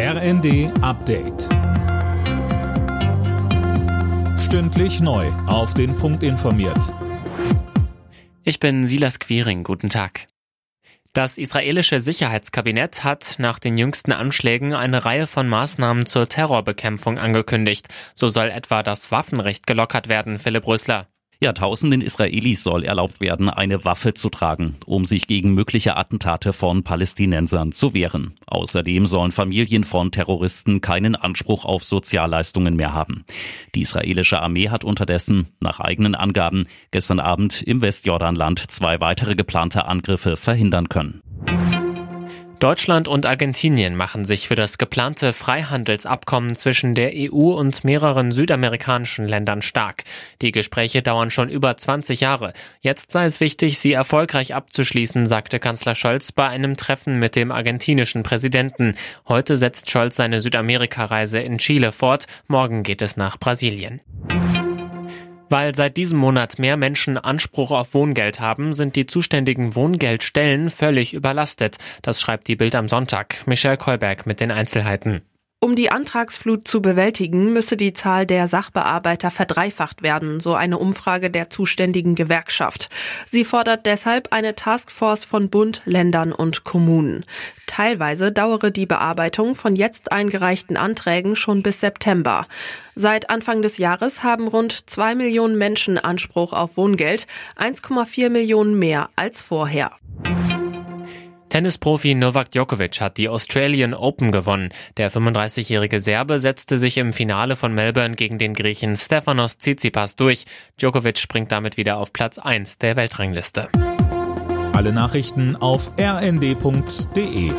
RND Update. Stündlich neu. Auf den Punkt informiert. Ich bin Silas Quiring. Guten Tag. Das israelische Sicherheitskabinett hat nach den jüngsten Anschlägen eine Reihe von Maßnahmen zur Terrorbekämpfung angekündigt. So soll etwa das Waffenrecht gelockert werden, Philipp Rösler. Ja, tausenden Israelis soll erlaubt werden, eine Waffe zu tragen, um sich gegen mögliche Attentate von Palästinensern zu wehren. Außerdem sollen Familien von Terroristen keinen Anspruch auf Sozialleistungen mehr haben. Die israelische Armee hat unterdessen, nach eigenen Angaben, gestern Abend im Westjordanland zwei weitere geplante Angriffe verhindern können. Deutschland und Argentinien machen sich für das geplante Freihandelsabkommen zwischen der EU und mehreren südamerikanischen Ländern stark. Die Gespräche dauern schon über 20 Jahre. Jetzt sei es wichtig, sie erfolgreich abzuschließen, sagte Kanzler Scholz bei einem Treffen mit dem argentinischen Präsidenten. Heute setzt Scholz seine Südamerika-Reise in Chile fort. Morgen geht es nach Brasilien. Weil seit diesem Monat mehr Menschen Anspruch auf Wohngeld haben, sind die zuständigen Wohngeldstellen völlig überlastet. Das schreibt die Bild am Sonntag. Michelle Kolberg mit den Einzelheiten. Um die Antragsflut zu bewältigen, müsse die Zahl der Sachbearbeiter verdreifacht werden, so eine Umfrage der zuständigen Gewerkschaft. Sie fordert deshalb eine Taskforce von Bund, Ländern und Kommunen. Teilweise dauere die Bearbeitung von jetzt eingereichten Anträgen schon bis September. Seit Anfang des Jahres haben rund zwei Millionen Menschen Anspruch auf Wohngeld, 1,4 Millionen mehr als vorher. Tennisprofi Novak Djokovic hat die Australian Open gewonnen. Der 35-jährige Serbe setzte sich im Finale von Melbourne gegen den Griechen Stefanos Tsitsipas durch. Djokovic springt damit wieder auf Platz 1 der Weltrangliste. Alle Nachrichten auf rnd.de